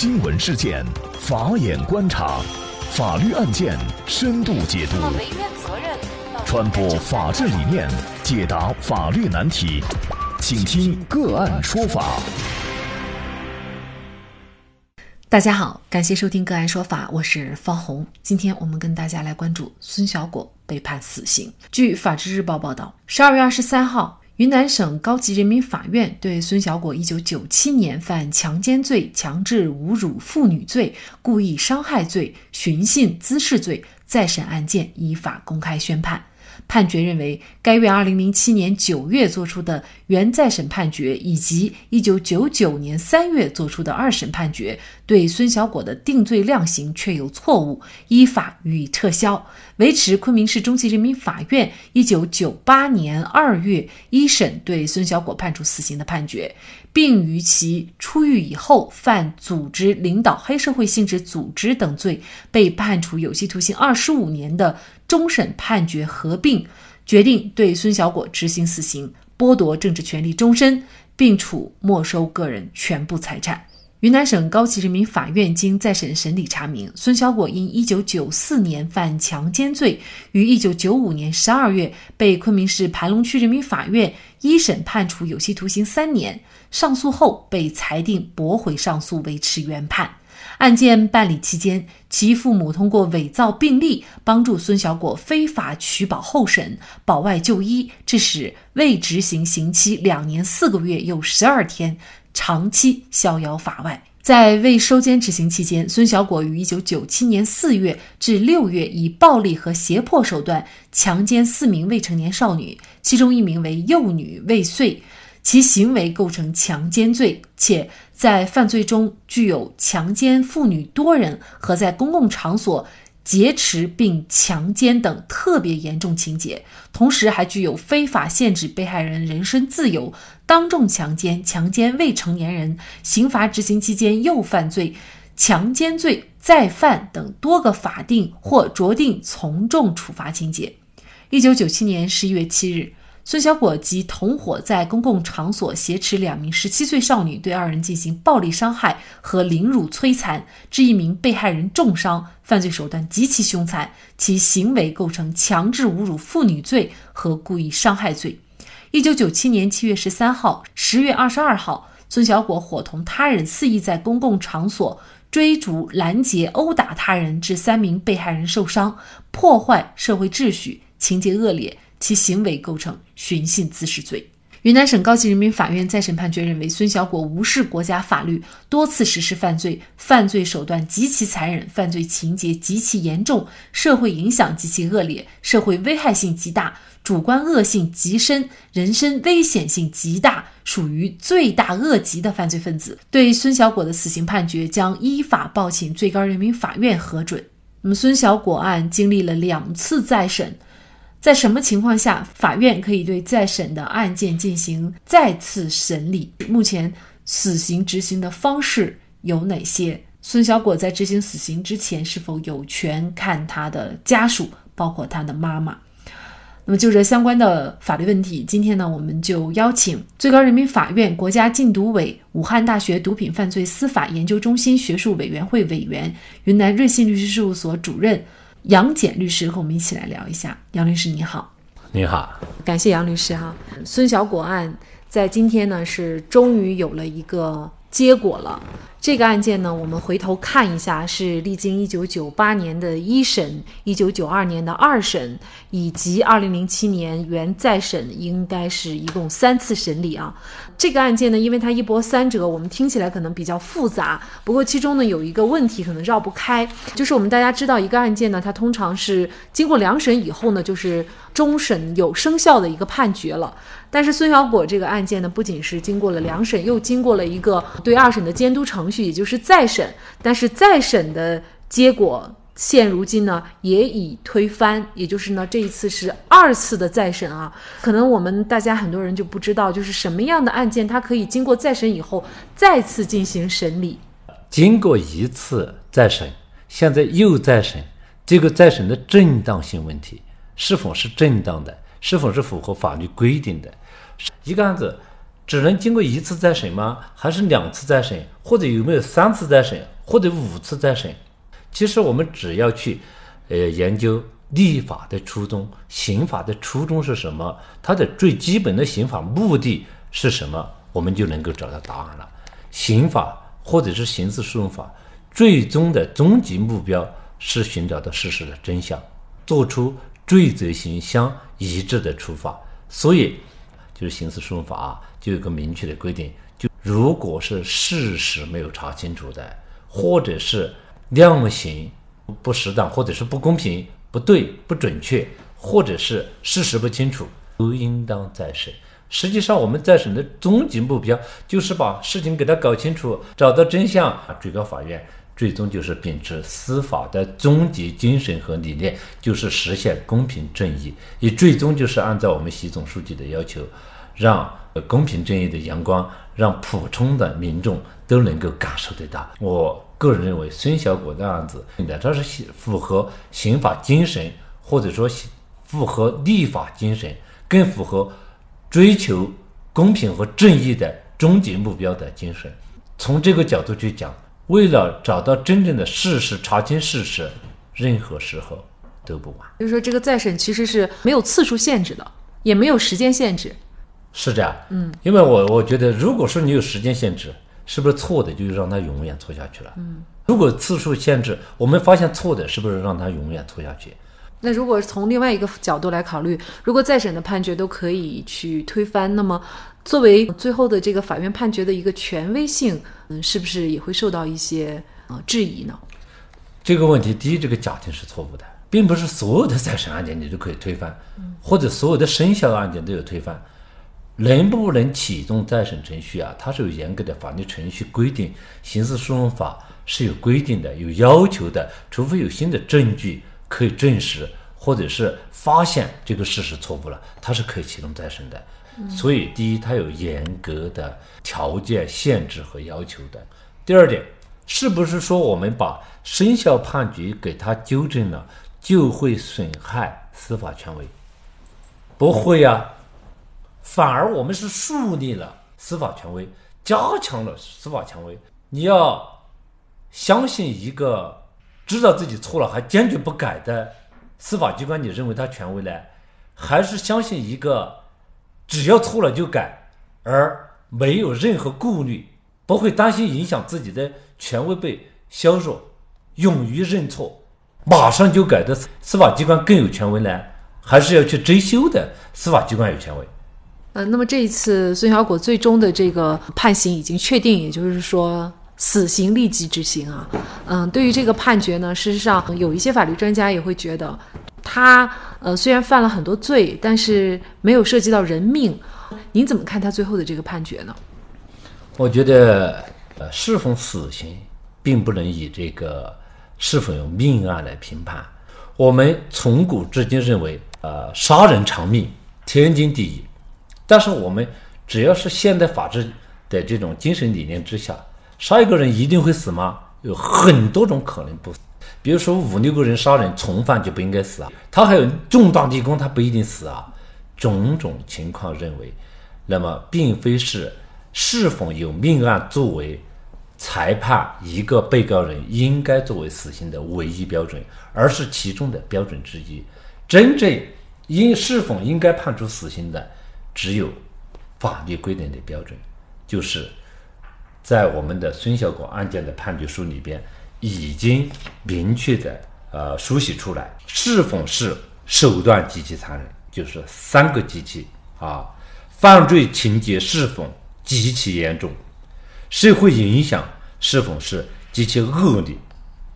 新闻事件，法眼观察，法律案件深度解读，传播法治理念，解答法律难题，请听个案说法。大家好，感谢收听个案说法，我是方红。今天我们跟大家来关注孙小果被判死刑。据《法制日报》报道，十二月二十三号。云南省高级人民法院对孙小果一九九七年犯强奸罪、强制侮辱妇女罪、故意伤害罪、寻衅滋事罪再审案件依法公开宣判。判决认为，该院2007年9月作出的原再审判决以及1999年3月作出的二审判决，对孙小果的定罪量刑确有错误，依法予以撤销，维持昆明市中级人民法院1998年2月一审对孙小果判处死刑的判决，并于其出狱以后犯组织领导黑社会性质组织等罪，被判处有期徒刑25年的。终审判决合并决定对孙小果执行死刑，剥夺政治权利终身，并处没收个人全部财产。云南省高级人民法院经再审审理查明，孙小果因1994年犯强奸罪，于1995年12月被昆明市盘龙区人民法院一审判处有期徒刑三年，上诉后被裁定驳回上诉，维持原判。案件办理期间，其父母通过伪造病历，帮助孙小果非法取保候审、保外就医，致使未执行刑期两年四个月又十二天，长期逍遥法外。在未收监执行期间，孙小果于一九九七年四月至六月以暴力和胁迫手段强奸四名未成年少女，其中一名为幼女未遂。其行为构成强奸罪，且在犯罪中具有强奸妇女多人和在公共场所劫持并强奸等特别严重情节，同时还具有非法限制被害人人身自由、当众强奸、强奸未成年人、刑罚执行期间又犯罪、强奸罪再犯等多个法定或酌定从重处罚情节。一九九七年十一月七日。孙小果及同伙在公共场所挟持两名十七岁少女，对二人进行暴力伤害和凌辱摧残，致一名被害人重伤，犯罪手段极其凶残，其行为构成强制侮辱妇女罪和故意伤害罪。一九九七年七月十三号、十月二十二号，孙小果伙同他人肆意在公共场所追逐、拦截、殴打他人，致三名被害人受伤，破坏社会秩序，情节恶劣。其行为构成寻衅滋事罪。云南省高级人民法院再审判决认为，孙小果无视国家法律，多次实施犯罪，犯罪手段极其残忍，犯罪情节极其严重，社会影响极其恶劣，社会危害性极大，主观恶性极深，人身危险性极大，属于罪大恶极的犯罪分子。对孙小果的死刑判决将依法报请最高人民法院核准。那么，孙小果案经历了两次再审。在什么情况下，法院可以对再审的案件进行再次审理？目前死刑执行的方式有哪些？孙小果在执行死刑之前是否有权看他的家属，包括他的妈妈？那么就这相关的法律问题，今天呢，我们就邀请最高人民法院国家禁毒委、武汉大学毒品犯罪司法研究中心学术委员会委员、云南瑞信律师事务所主任。杨戬律师和我们一起来聊一下，杨律师你好，你好，感谢杨律师哈。孙小果案在今天呢是终于有了一个结果了。这个案件呢，我们回头看一下，是历经一九九八年的一审、一九九二年的二审，以及二零零七年原再审，应该是一共三次审理啊。这个案件呢，因为它一波三折，我们听起来可能比较复杂。不过其中呢有一个问题可能绕不开，就是我们大家知道一个案件呢，它通常是经过两审以后呢，就是终审有生效的一个判决了。但是孙小果这个案件呢，不仅是经过了两审，又经过了一个对二审的监督程序，也就是再审。但是再审的结果，现如今呢也已推翻，也就是呢这一次是二次的再审啊。可能我们大家很多人就不知道，就是什么样的案件它可以经过再审以后再次进行审理。经过一次再审，现在又再审，这个再审的正当性问题是否是正当的，是否是符合法律规定的？一个案子只能经过一次再审吗？还是两次再审？或者有没有三次再审？或者五次再审？其实我们只要去，呃，研究立法的初衷，刑法的初衷是什么？它的最基本的刑法目的是什么？我们就能够找到答案了。刑法或者是刑事诉讼法，最终的终极目标是寻找到事实的真相，做出罪责刑相一致的处罚。所以，就是刑事诉讼法，就有个明确的规定：就如果是事实没有查清楚的，或者是量刑不适当，或者是不公平、不对、不准确，或者是事实不清楚，都应当再审。实际上，我们再审的终极目标就是把事情给他搞清楚，找到真相。最高法院最终就是秉持司法的终极精神和理念，就是实现公平正义，也最终就是按照我们习总书记的要求，让公平正义的阳光让普通的民众都能够感受得到。我个人认为，孙小果的案子，它是符合刑法精神，或者说符合立法精神，更符合。追求公平和正义的终极目标的精神，从这个角度去讲，为了找到真正的事实，查清事实，任何时候都不晚。就是说，这个再审其实是没有次数限制的，也没有时间限制。是这样，嗯，因为我我觉得，如果说你有时间限制，是不是错的就让他永远错下去了？嗯，如果次数限制，我们发现错的，是不是让他永远错下去？那如果从另外一个角度来考虑，如果再审的判决都可以去推翻，那么作为最后的这个法院判决的一个权威性，嗯，是不是也会受到一些呃质疑呢？这个问题，第一，这个假定是错误的，并不是所有的再审案件你都可以推翻，或者所有的生效案件都有推翻。能不能启动再审程序啊？它是有严格的法律程序规定，刑事诉讼法是有规定的、有要求的，除非有新的证据。可以证实，或者是发现这个事实错误了，它是可以启动再审的。所以，第一，它有严格的条件限制和要求的。第二点，是不是说我们把生效判决给他纠正了，就会损害司法权威？不会呀，反而我们是树立了司法权威，加强了司法权威。你要相信一个。知道自己错了还坚决不改的司法机关，你认为他权威呢？还是相信一个只要错了就改，而没有任何顾虑，不会担心影响自己的权威被削弱，勇于认错，马上就改的司法机关更有权威呢？还是要去追究的司法机关有权威？呃，那么这一次孙小果最终的这个判刑已经确定，也就是说。死刑立即执行啊，嗯，对于这个判决呢，事实上有一些法律专家也会觉得，他呃虽然犯了很多罪，但是没有涉及到人命。您怎么看他最后的这个判决呢？我觉得，呃，是否死刑，并不能以这个是否有命案来评判。我们从古至今认为，呃，杀人偿命，天经地义。但是我们只要是现代法治的这种精神理念之下。杀一个人一定会死吗？有很多种可能不死，比如说五六个人杀人，从犯就不应该死啊。他还有重大立功，他不一定死啊。种种情况认为，那么并非是是否有命案作为裁判一个被告人应该作为死刑的唯一标准，而是其中的标准之一。真正应是否应该判处死刑的，只有法律规定的标准，就是。在我们的孙小果案件的判决书里边，已经明确的呃书写出来，是否是手段极其残忍，就是三个极其啊，犯罪情节是否极其严重，社会影响是否是极其恶劣，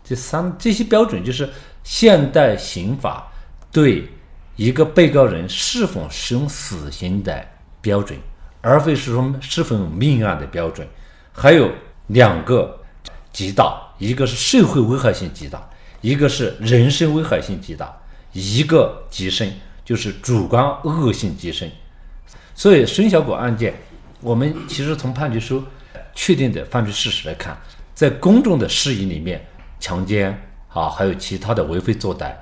这三这些标准就是现代刑法对一个被告人是否适用死刑的标准，而非是说是否有命案的标准。还有两个极大，一个是社会危害性极大，一个是人身危害性极大，一个极深就是主观恶性极深。所以孙小果案件，我们其实从判决书确定的犯罪事实来看，在公众的视野里面，强奸啊，还有其他的为非作歹，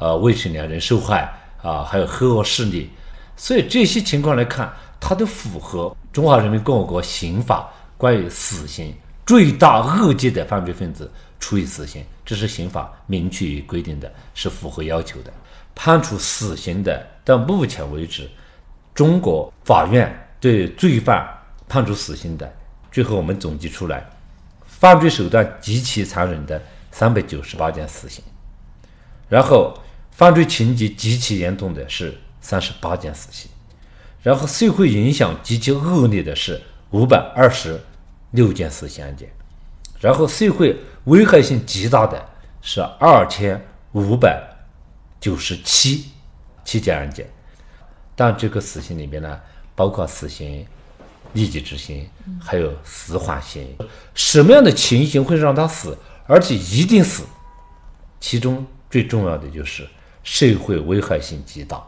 呃，未成年人受害啊，还有黑恶势力，所以这些情况来看，它都符合中华人民共和国刑法关于死刑罪大恶极的犯罪分子处以死刑，这是刑法明确规定的，是符合要求的。判处死刑的，到目前为止，中国法院对罪犯判处死刑的，最后我们总结出来，犯罪手段极其残忍的三百九十八件死刑，然后犯罪情节极其严重的是三十八件死刑。然后社会影响极其恶劣的是五百二十六件死刑案件，然后社会危害性极大的是二千五百九十七七件案件。但这个死刑里面呢，包括死刑、立即执行，还有死缓刑。什么样的情形会让他死，而且一定死？其中最重要的就是社会危害性极大，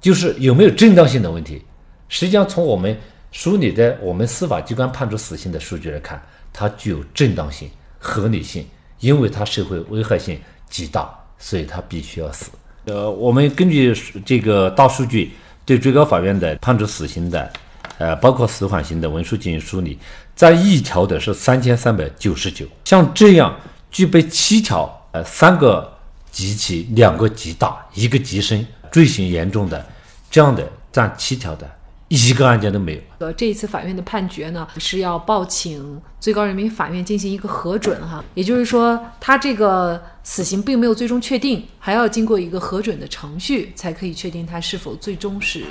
就是有没有正当性的问题。实际上，从我们梳理的我们司法机关判处死刑的数据来看，它具有正当性、合理性，因为它社会危害性极大，所以它必须要死。呃，我们根据这个大数据对最高法院的判处死刑的，呃，包括死缓刑的文书进行梳理，在一条的是三千三百九十九，像这样具备七条，呃，三个极其、两个极大、一个极深，罪行严重的，这样的占七条的。一个案件都没有。呃，这一次法院的判决呢，是要报请最高人民法院进行一个核准哈，也就是说，他这个死刑并没有最终确定，还要经过一个核准的程序，才可以确定他是否最终是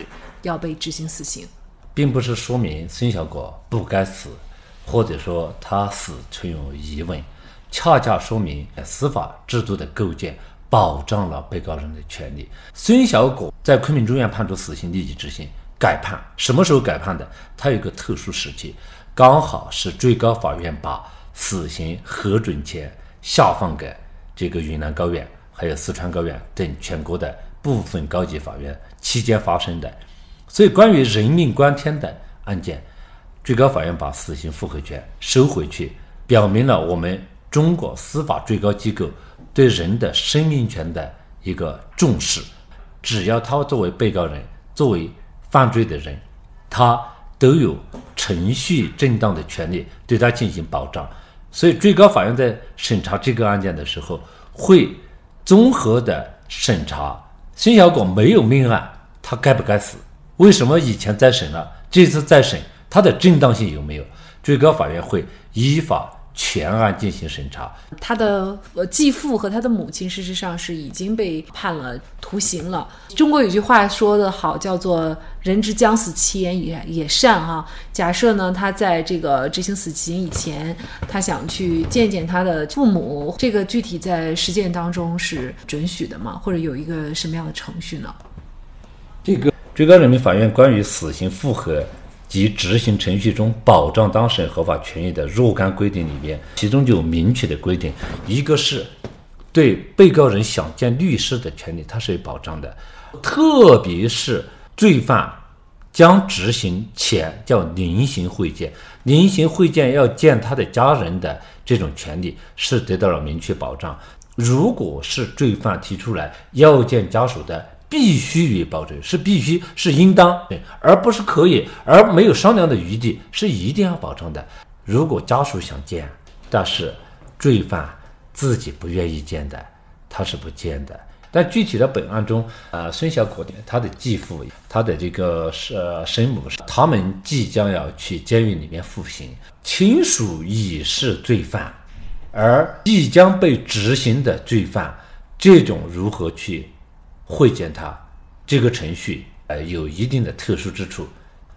要被执行死刑。并不是说明孙小果不该死，或者说他死存有疑问，恰恰说明司法制度的构建保障了被告人的权利。孙小果在昆明中院判处死刑立即执行。改判什么时候改判的？它有个特殊时期，刚好是最高法院把死刑核准权下放给这个云南高院、还有四川高院等全国的部分高级法院期间发生的。所以，关于人命关天的案件，最高法院把死刑复核权收回去，表明了我们中国司法最高机构对人的生命权的一个重视。只要他作为被告人，作为犯罪的人，他都有程序正当的权利对他进行保障，所以最高法院在审查这个案件的时候，会综合的审查孙小果没有命案，他该不该死？为什么以前再审了，这次再审，他的正当性有没有？最高法院会依法。全案进行审查，他的呃继父和他的母亲事实上是已经被判了徒刑了。中国有句话说得好，叫做“人之将死，其言也也善”哈。假设呢，他在这个执行死刑以前，他想去见见他的父母，这个具体在实践当中是准许的吗？或者有一个什么样的程序呢？这个最高人民法院关于死刑复核。及执行程序中保障当事人合法权益的若干规定里边，其中就有明确的规定，一个是对被告人想见律师的权利，它是有保障的，特别是罪犯将执行前叫临行会见，临行会见要见他的家人的这种权利是得到了明确保障。如果是罪犯提出来要见家属的。必须予以保证，是必须，是应当，而不是可以，而没有商量的余地，是一定要保证的。如果家属想见，但是罪犯自己不愿意见的，他是不见的。但具体的本案中，呃，孙小果的他的继父、他的这个是生母，他们即将要去监狱里面服刑，亲属已是罪犯，而即将被执行的罪犯，这种如何去？会见他，这个程序呃有一定的特殊之处，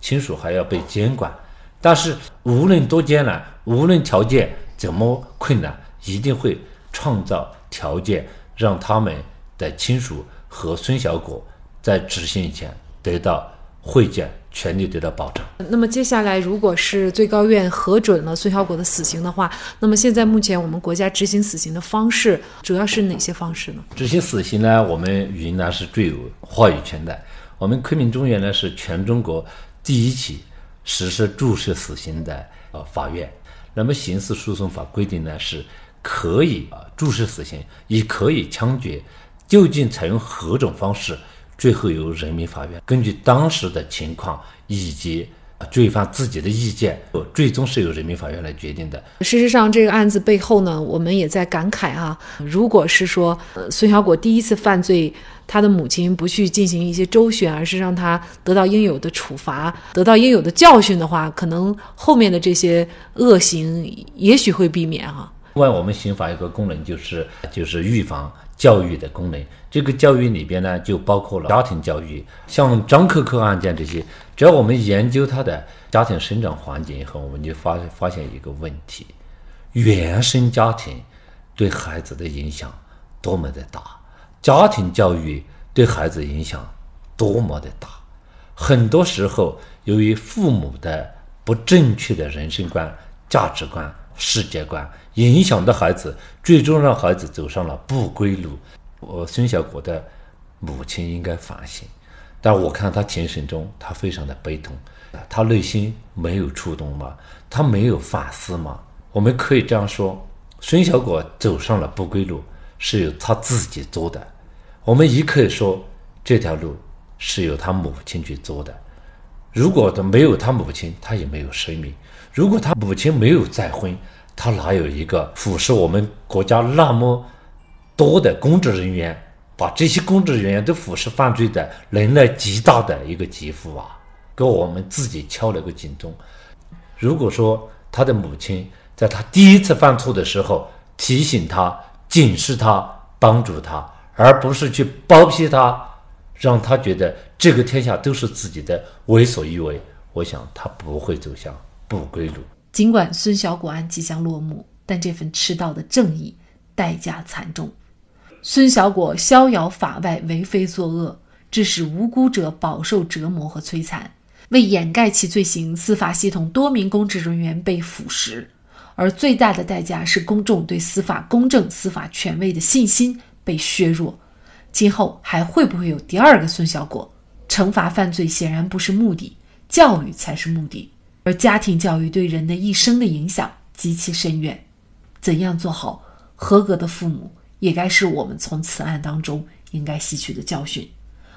亲属还要被监管。但是无论多艰难，无论条件怎么困难，一定会创造条件，让他们的亲属和孙小果在执行前得到会见。权利得到保障。那么接下来，如果是最高院核准了孙小果的死刑的话，那么现在目前我们国家执行死刑的方式主要是哪些方式呢？执行死刑呢，我们云南是最有话语权的。我们昆明中院呢是全中国第一起实施注射死刑的呃法院。那么刑事诉讼法规定呢是可以啊注射死刑，也可以枪决，究竟采用何种方式？最后由人民法院根据当时的情况以及罪犯自己的意见，最终是由人民法院来决定的。事实上，这个案子背后呢，我们也在感慨啊，如果是说孙小果第一次犯罪，他的母亲不去进行一些周旋，而是让他得到应有的处罚，得到应有的教训的话，可能后面的这些恶行也许会避免哈。另外，我们刑法有个功能，就是就是预防教育的功能。这个教育里边呢，就包括了家庭教育，像张可可案件这些。只要我们研究他的家庭生长环境以后，我们就发发现一个问题：原生家庭对孩子的影响多么的大，家庭教育对孩子影响多么的大。很多时候，由于父母的不正确的人生观、价值观。世界观影响的孩子，最终让孩子走上了不归路。我孙小果的母亲应该反省，但我看他庭审中，他非常的悲痛，他内心没有触动吗？他没有反思吗？我们可以这样说：孙小果走上了不归路，是由他自己做的；我们也可以说，这条路是由他母亲去做的。如果他没有他母亲，他也没有生命。如果他母亲没有再婚，他哪有一个腐蚀我们国家那么多的公职人员，把这些公职人员都腐蚀犯罪的能耐极大的一个继父啊？给我们自己敲了个警钟。如果说他的母亲在他第一次犯错的时候提醒他、警示他、帮助他，而不是去包庇他，让他觉得这个天下都是自己的，为所欲为，我想他不会走向。不归路。尽管孙小果案即将落幕，但这份迟到的正义代价惨重。孙小果逍遥法外，为非作恶，致使无辜者饱受折磨和摧残。为掩盖其罪行，司法系统多名公职人员被腐蚀，而最大的代价是公众对司法公正、司法权威的信心被削弱。今后还会不会有第二个孙小果？惩罚犯罪显然不是目的，教育才是目的。而家庭教育对人的一生的影响极其深远，怎样做好合格的父母，也该是我们从此案当中应该吸取的教训。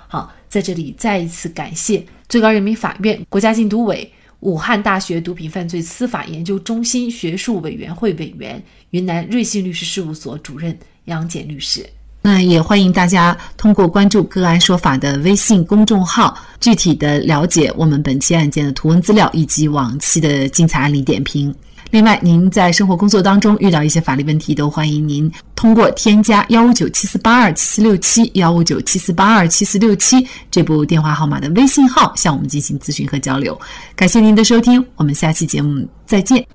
好，在这里再一次感谢最高人民法院、国家禁毒委、武汉大学毒品犯罪司法研究中心学术委员会委员、云南瑞信律师事务所主任杨戬律师。那也欢迎大家通过关注“个案说法”的微信公众号，具体的了解我们本期案件的图文资料以及往期的精彩案例点评。另外，您在生活工作当中遇到一些法律问题，都欢迎您通过添加幺五九七四八二七四六七幺五九七四八二七四六七这部电话号码的微信号向我们进行咨询和交流。感谢您的收听，我们下期节目再见。